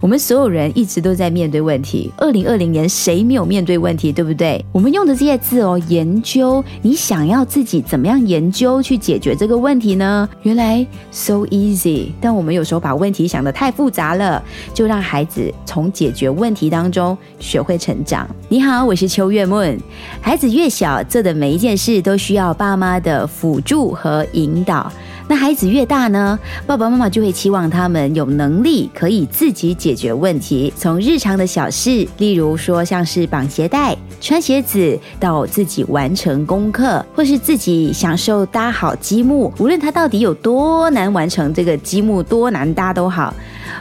我们所有人一直都在面对问题。二零二零年谁没有面对问题，对不对？我们用的这些字哦，研究，你想要自己怎么样研究去解决这个问题呢？原来 so easy，但我们有时候把问题想得太复杂了，就让孩子从解决问题当中学会成长。你好，我是秋月梦。孩子越小，做的每一件事都需要爸妈的辅助和引导。那孩子越大呢，爸爸妈妈就会期望他们有能力可以自己解决问题，从日常的小事，例如说像是绑鞋带、穿鞋子，到自己完成功课，或是自己享受搭好积木，无论他到底有多难完成这个积木，多难搭都好。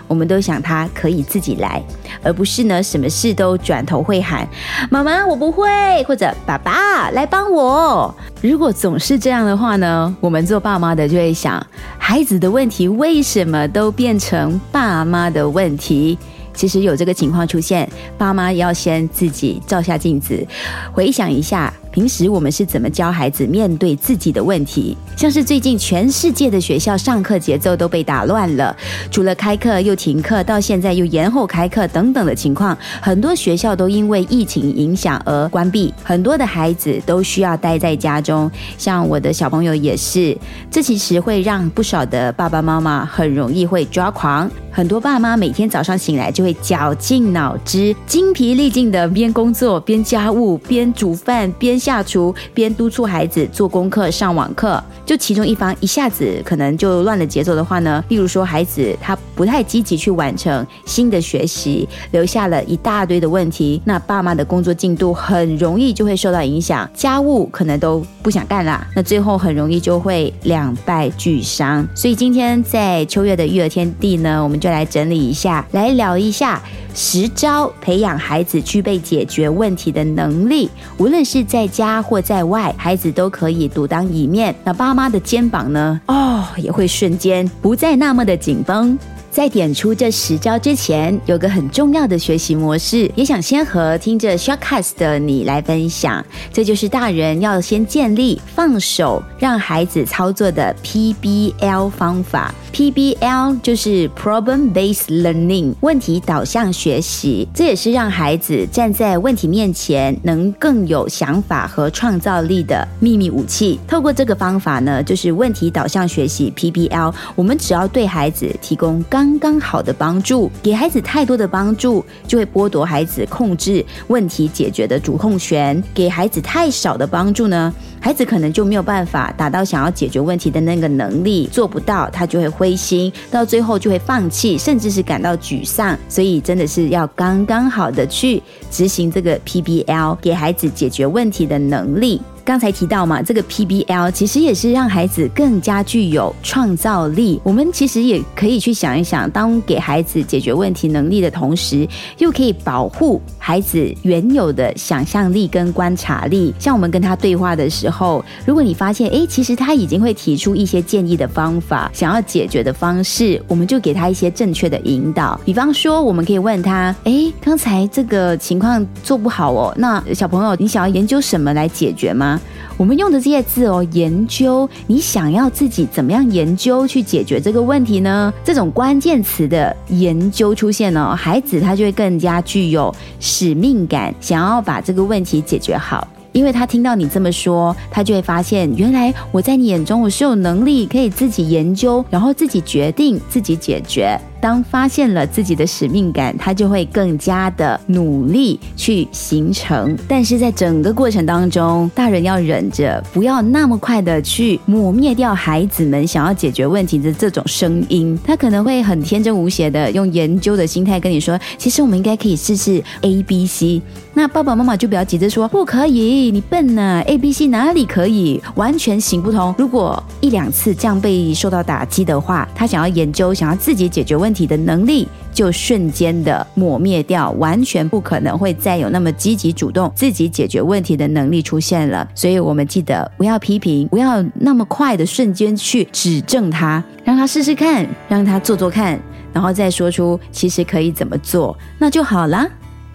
我们都想他可以自己来，而不是呢什么事都转头会喊妈妈我不会，或者爸爸来帮我。如果总是这样的话呢，我们做爸妈的就会想，孩子的问题为什么都变成爸妈的问题？其实有这个情况出现，爸妈要先自己照下镜子，回想一下。平时我们是怎么教孩子面对自己的问题？像是最近全世界的学校上课节奏都被打乱了，除了开课又停课，到现在又延后开课等等的情况，很多学校都因为疫情影响而关闭，很多的孩子都需要待在家中。像我的小朋友也是，这其实会让不少的爸爸妈妈很容易会抓狂。很多爸妈每天早上醒来就会绞尽脑汁、精疲力尽的边工作边家务边煮饭边。下厨边督促孩子做功课、上网课，就其中一方一下子可能就乱了节奏的话呢？例如说，孩子他不太积极去完成新的学习，留下了一大堆的问题，那爸妈的工作进度很容易就会受到影响，家务可能都不想干啦，那最后很容易就会两败俱伤。所以今天在秋月的育儿天地呢，我们就来整理一下，来聊一下。十招培养孩子具备解决问题的能力，无论是在家或在外，孩子都可以独当一面。那爸妈的肩膀呢？哦，也会瞬间不再那么的紧绷。在点出这十招之前，有个很重要的学习模式，也想先和听着 shortcast 的你来分享。这就是大人要先建立放手让孩子操作的 PBL 方法。PBL 就是 Problem Based Learning，问题导向学习。这也是让孩子站在问题面前能更有想法和创造力的秘密武器。透过这个方法呢，就是问题导向学习 PBL，我们只要对孩子提供刚刚好的帮助，给孩子太多的帮助，就会剥夺孩子控制问题解决的主控权；给孩子太少的帮助呢，孩子可能就没有办法达到想要解决问题的那个能力，做不到，他就会灰心，到最后就会放弃，甚至是感到沮丧。所以真的是要刚刚好的去执行这个 PBL，给孩子解决问题的能力。刚才提到嘛，这个 PBL 其实也是让孩子更加具有创造力。我们其实也可以去想一想，当给孩子解决问题能力的同时，又可以保护孩子原有的想象力跟观察力。像我们跟他对话的时候，如果你发现，哎，其实他已经会提出一些建议的方法，想要解决的方式，我们就给他一些正确的引导。比方说，我们可以问他，哎，刚才这个情况做不好哦，那小朋友，你想要研究什么来解决吗？我们用的这些字哦，研究，你想要自己怎么样研究去解决这个问题呢？这种关键词的研究出现呢，孩子他就会更加具有使命感，想要把这个问题解决好。因为他听到你这么说，他就会发现，原来我在你眼中我是有能力可以自己研究，然后自己决定，自己解决。当发现了自己的使命感，他就会更加的努力去形成。但是在整个过程当中，大人要忍着，不要那么快的去抹灭掉孩子们想要解决问题的这种声音。他可能会很天真无邪的用研究的心态跟你说：“其实我们应该可以试试 A、B、C。”那爸爸妈妈就不要急着说：“不可以，你笨呢？A、B、C 哪里可以？完全行不通。”如果一两次这样被受到打击的话，他想要研究，想要自己解决问。问题的能力就瞬间的抹灭掉，完全不可能会再有那么积极主动自己解决问题的能力出现了。所以，我们记得不要批评，不要那么快的瞬间去指正他，让他试试看，让他做做看，然后再说出其实可以怎么做，那就好了。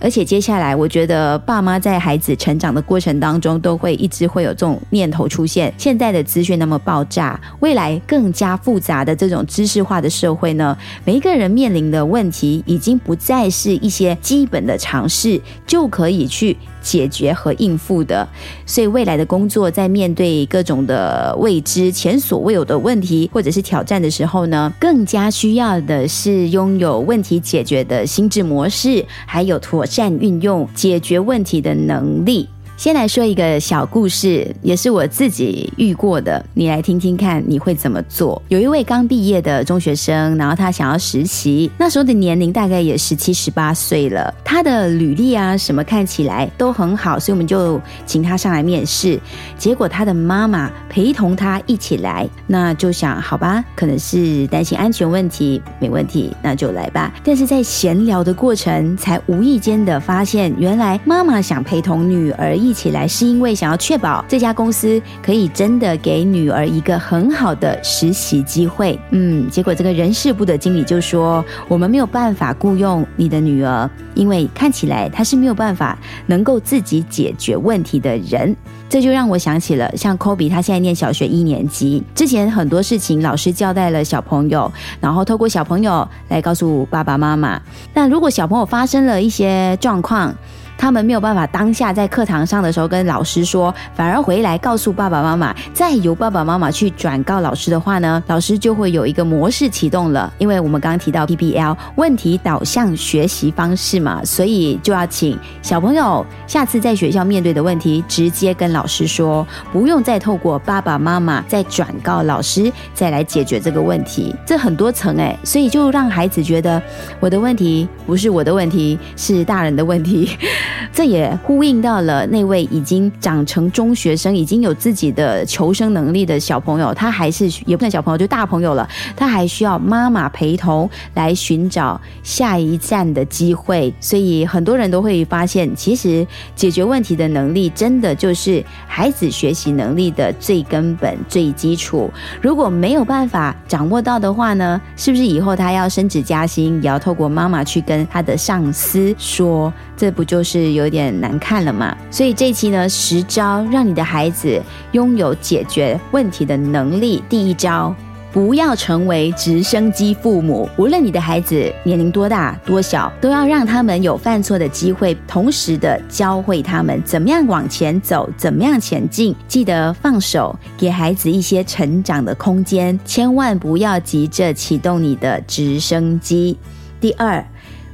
而且接下来，我觉得爸妈在孩子成长的过程当中，都会一直会有这种念头出现。现在的资讯那么爆炸，未来更加复杂的这种知识化的社会呢，每一个人面临的问题，已经不再是一些基本的常识就可以去。解决和应付的，所以未来的工作在面对各种的未知、前所未有的问题或者是挑战的时候呢，更加需要的是拥有问题解决的心智模式，还有妥善运用解决问题的能力。先来说一个小故事，也是我自己遇过的，你来听听看，你会怎么做？有一位刚毕业的中学生，然后他想要实习，那时候的年龄大概也十七十八岁了，他的履历啊什么看起来都很好，所以我们就请他上来面试。结果他的妈妈陪同他一起来，那就想好吧，可能是担心安全问题，没问题，那就来吧。但是在闲聊的过程，才无意间的发现，原来妈妈想陪同女儿一。起来是因为想要确保这家公司可以真的给女儿一个很好的实习机会。嗯，结果这个人事部的经理就说：“我们没有办法雇佣你的女儿，因为看起来她是没有办法能够自己解决问题的人。”这就让我想起了像科比，他现在念小学一年级，之前很多事情老师交代了小朋友，然后透过小朋友来告诉爸爸妈妈。那如果小朋友发生了一些状况，他们没有办法当下在课堂上的时候跟老师说，反而回来告诉爸爸妈妈，再由爸爸妈妈去转告老师的话呢，老师就会有一个模式启动了。因为我们刚刚提到 PBL 问题导向学习方式嘛，所以就要请小朋友下次在学校面对的问题，直接跟老师说，不用再透过爸爸妈妈再转告老师再来解决这个问题。这很多层哎，所以就让孩子觉得我的问题不是我的问题，是大人的问题。这也呼应到了那位已经长成中学生、已经有自己的求生能力的小朋友，他还是也不算小朋友，就大朋友了。他还需要妈妈陪同来寻找下一站的机会。所以很多人都会发现，其实解决问题的能力，真的就是孩子学习能力的最根本、最基础。如果没有办法掌握到的话呢，是不是以后他要升职加薪，也要透过妈妈去跟他的上司说？这不就是是有点难看了嘛？所以这期呢，十招让你的孩子拥有解决问题的能力。第一招，不要成为直升机父母。无论你的孩子年龄多大多小，都要让他们有犯错的机会，同时的教会他们怎么样往前走，怎么样前进。记得放手，给孩子一些成长的空间，千万不要急着启动你的直升机。第二，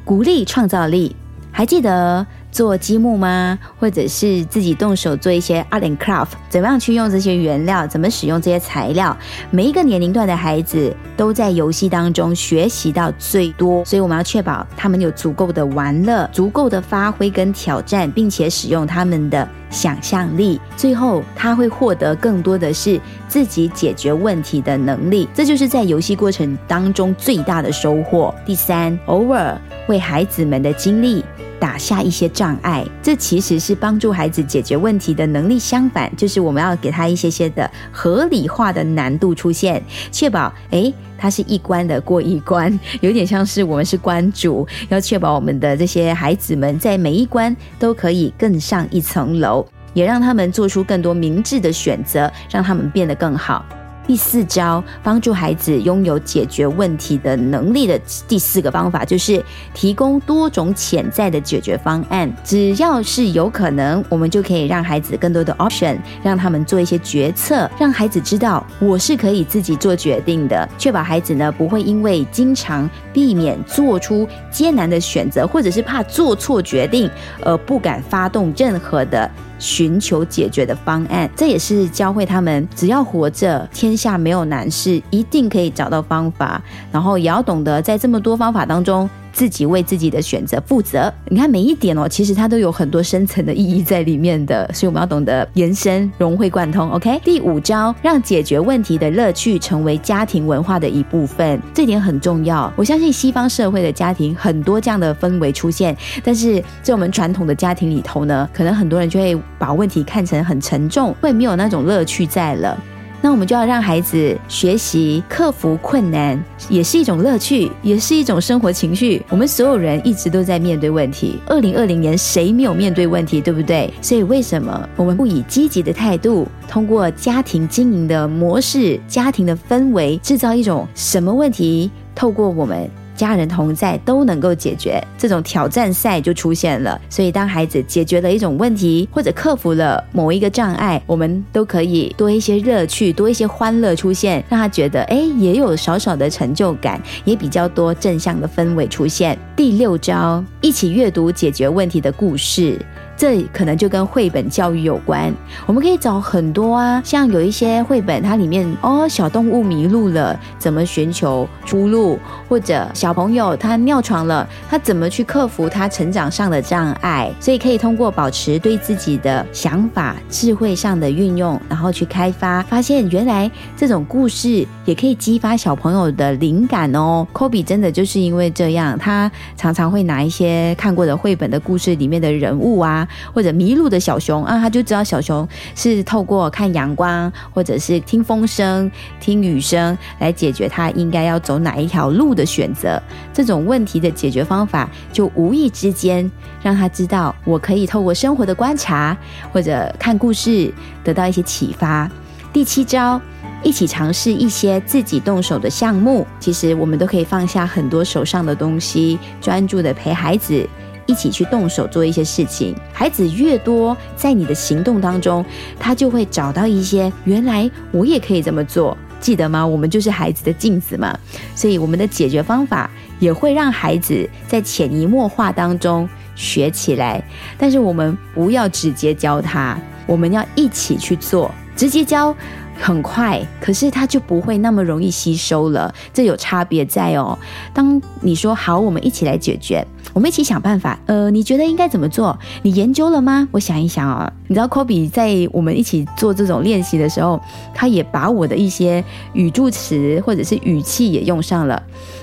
鼓励创造力。还记得做积木吗？或者是自己动手做一些 art and craft？怎么样去用这些原料？怎么使用这些材料？每一个年龄段的孩子都在游戏当中学习到最多，所以我们要确保他们有足够的玩乐、足够的发挥跟挑战，并且使用他们的想象力。最后，他会获得更多的是自己解决问题的能力。这就是在游戏过程当中最大的收获。第三，偶尔为孩子们的经历。打下一些障碍，这其实是帮助孩子解决问题的能力。相反，就是我们要给他一些些的合理化的难度出现，确保诶，他是一关的过一关，有点像是我们是关主，要确保我们的这些孩子们在每一关都可以更上一层楼，也让他们做出更多明智的选择，让他们变得更好。第四招，帮助孩子拥有解决问题的能力的第四个方法，就是提供多种潜在的解决方案。只要是有可能，我们就可以让孩子更多的 option，让他们做一些决策，让孩子知道我是可以自己做决定的，确保孩子呢不会因为经常避免做出艰难的选择，或者是怕做错决定而不敢发动任何的。寻求解决的方案，这也是教会他们，只要活着，天下没有难事，一定可以找到方法。然后也要懂得在这么多方法当中。自己为自己的选择负责。你看每一点哦，其实它都有很多深层的意义在里面的，所以我们要懂得延伸、融会贯通。OK，第五招，让解决问题的乐趣成为家庭文化的一部分，这点很重要。我相信西方社会的家庭很多这样的氛围出现，但是在我们传统的家庭里头呢，可能很多人就会把问题看成很沉重，会没有那种乐趣在了。那我们就要让孩子学习克服困难，也是一种乐趣，也是一种生活情绪。我们所有人一直都在面对问题。二零二零年谁没有面对问题，对不对？所以为什么我们不以积极的态度，通过家庭经营的模式、家庭的氛围，制造一种什么问题？透过我们。家人同在都能够解决，这种挑战赛就出现了。所以，当孩子解决了一种问题，或者克服了某一个障碍，我们都可以多一些乐趣，多一些欢乐出现，让他觉得哎，也有少少的成就感，也比较多正向的氛围出现。第六招，一起阅读解决问题的故事。这可能就跟绘本教育有关，我们可以找很多啊，像有一些绘本，它里面哦，小动物迷路了，怎么寻求出路，或者小朋友他尿床了，他怎么去克服他成长上的障碍，所以可以通过保持对自己的想法、智慧上的运用，然后去开发，发现原来这种故事也可以激发小朋友的灵感哦。科比真的就是因为这样，他常常会拿一些看过的绘本的故事里面的人物啊。或者迷路的小熊啊，他就知道小熊是透过看阳光，或者是听风声、听雨声来解决他应该要走哪一条路的选择。这种问题的解决方法，就无意之间让他知道，我可以透过生活的观察或者看故事得到一些启发。第七招，一起尝试一些自己动手的项目。其实我们都可以放下很多手上的东西，专注的陪孩子。一起去动手做一些事情，孩子越多，在你的行动当中，他就会找到一些原来我也可以这么做，记得吗？我们就是孩子的镜子嘛，所以我们的解决方法也会让孩子在潜移默化当中学起来。但是我们不要直接教他，我们要一起去做，直接教很快，可是它就不会那么容易吸收了，这有差别在哦。当你说好，我们一起来解决。我们一起想办法。呃，你觉得应该怎么做？你研究了吗？我想一想啊。你知道科比在我们一起做这种练习的时候，他也把我的一些语助词或者是语气也用上了。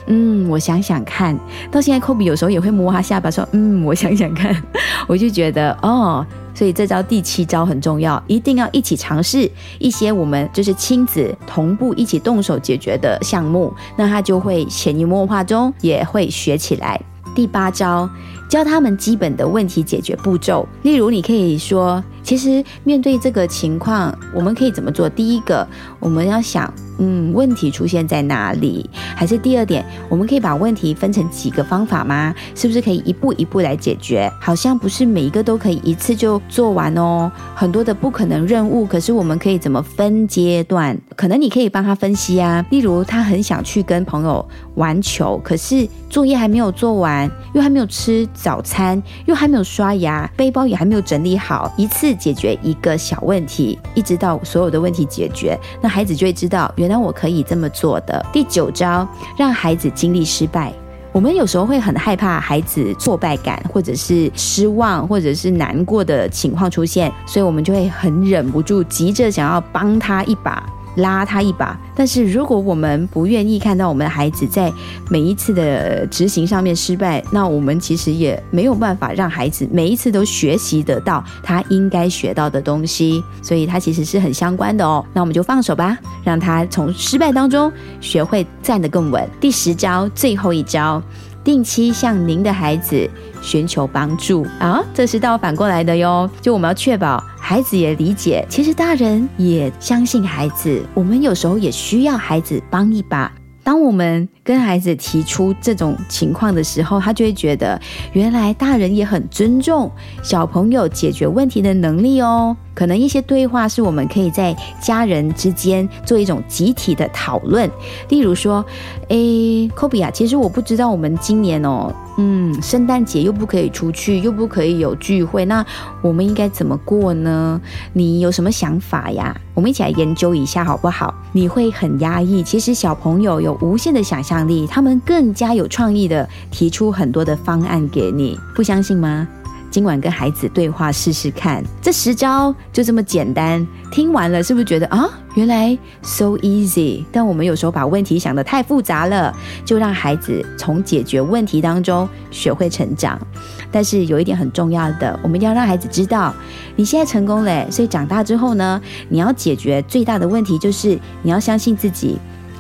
嗯，我想想看。到现在科比有时候也会摸他下巴说：“嗯，我想想看。”我就觉得哦，所以这招第七招很重要，一定要一起尝试一些我们就是亲子同步一起动手解决的项目，那他就会潜移默化中也会学起来。第八招，教他们基本的问题解决步骤。例如，你可以说。其实面对这个情况，我们可以怎么做？第一个，我们要想，嗯，问题出现在哪里？还是第二点，我们可以把问题分成几个方法吗？是不是可以一步一步来解决？好像不是每一个都可以一次就做完哦，很多的不可能任务。可是我们可以怎么分阶段？可能你可以帮他分析啊。例如，他很想去跟朋友玩球，可是作业还没有做完，又还没有吃早餐，又还没有刷牙，背包也还没有整理好，一次。解决一个小问题，一直到所有的问题解决，那孩子就会知道，来我可以这么做的。第九招，让孩子经历失败。我们有时候会很害怕孩子挫败感，或者是失望，或者是难过的情况出现，所以我们就会很忍不住，急着想要帮他一把。拉他一把，但是如果我们不愿意看到我们的孩子在每一次的执行上面失败，那我们其实也没有办法让孩子每一次都学习得到他应该学到的东西，所以他其实是很相关的哦。那我们就放手吧，让他从失败当中学会站得更稳。第十招，最后一招。定期向您的孩子寻求帮助啊，这是倒反过来的哟。就我们要确保孩子也理解，其实大人也相信孩子，我们有时候也需要孩子帮一把。当我们跟孩子提出这种情况的时候，他就会觉得，原来大人也很尊重小朋友解决问题的能力哦。可能一些对话是我们可以在家人之间做一种集体的讨论。例如说，诶，科比啊，其实我不知道我们今年哦，嗯，圣诞节又不可以出去，又不可以有聚会，那我们应该怎么过呢？你有什么想法呀？我们一起来研究一下好不好？你会很压抑，其实小朋友有无限的想象力，他们更加有创意的提出很多的方案给你，不相信吗？今晚跟孩子对话试试看，这十招就这么简单。听完了是不是觉得啊，原来 so easy？但我们有时候把问题想得太复杂了，就让孩子从解决问题当中学会成长。但是有一点很重要的，我们要让孩子知道，你现在成功了，所以长大之后呢，你要解决最大的问题就是你要相信自己。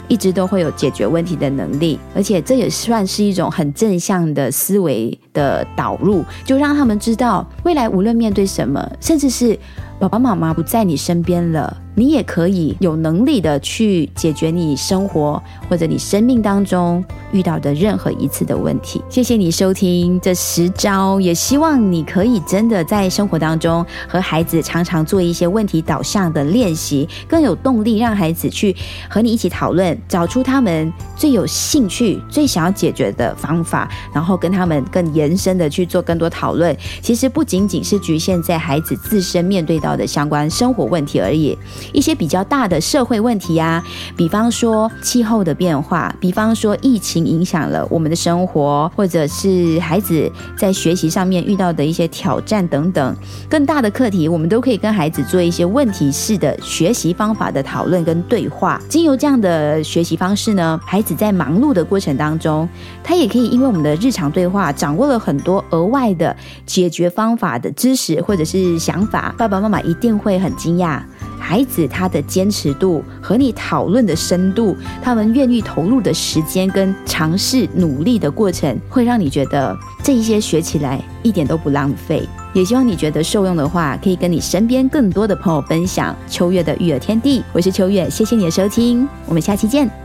一直都会有解决问题的能力，而且这也算是一种很正向的思维的导入，就让他们知道未来无论面对什么，甚至是爸爸妈妈不在你身边了。你也可以有能力的去解决你生活或者你生命当中遇到的任何一次的问题。谢谢你收听这十招，也希望你可以真的在生活当中和孩子常常做一些问题导向的练习，更有动力让孩子去和你一起讨论，找出他们最有兴趣、最想要解决的方法，然后跟他们更延伸的去做更多讨论。其实不仅仅是局限在孩子自身面对到的相关生活问题而已。一些比较大的社会问题啊，比方说气候的变化，比方说疫情影响了我们的生活，或者是孩子在学习上面遇到的一些挑战等等，更大的课题，我们都可以跟孩子做一些问题式的学习方法的讨论跟对话。经由这样的学习方式呢，孩子在忙碌的过程当中，他也可以因为我们的日常对话，掌握了很多额外的解决方法的知识或者是想法。爸爸妈妈一定会很惊讶。孩子他的坚持度和你讨论的深度，他们愿意投入的时间跟尝试努力的过程，会让你觉得这一些学起来一点都不浪费。也希望你觉得受用的话，可以跟你身边更多的朋友分享。秋月的育儿天地，我是秋月，谢谢你的收听，我们下期见。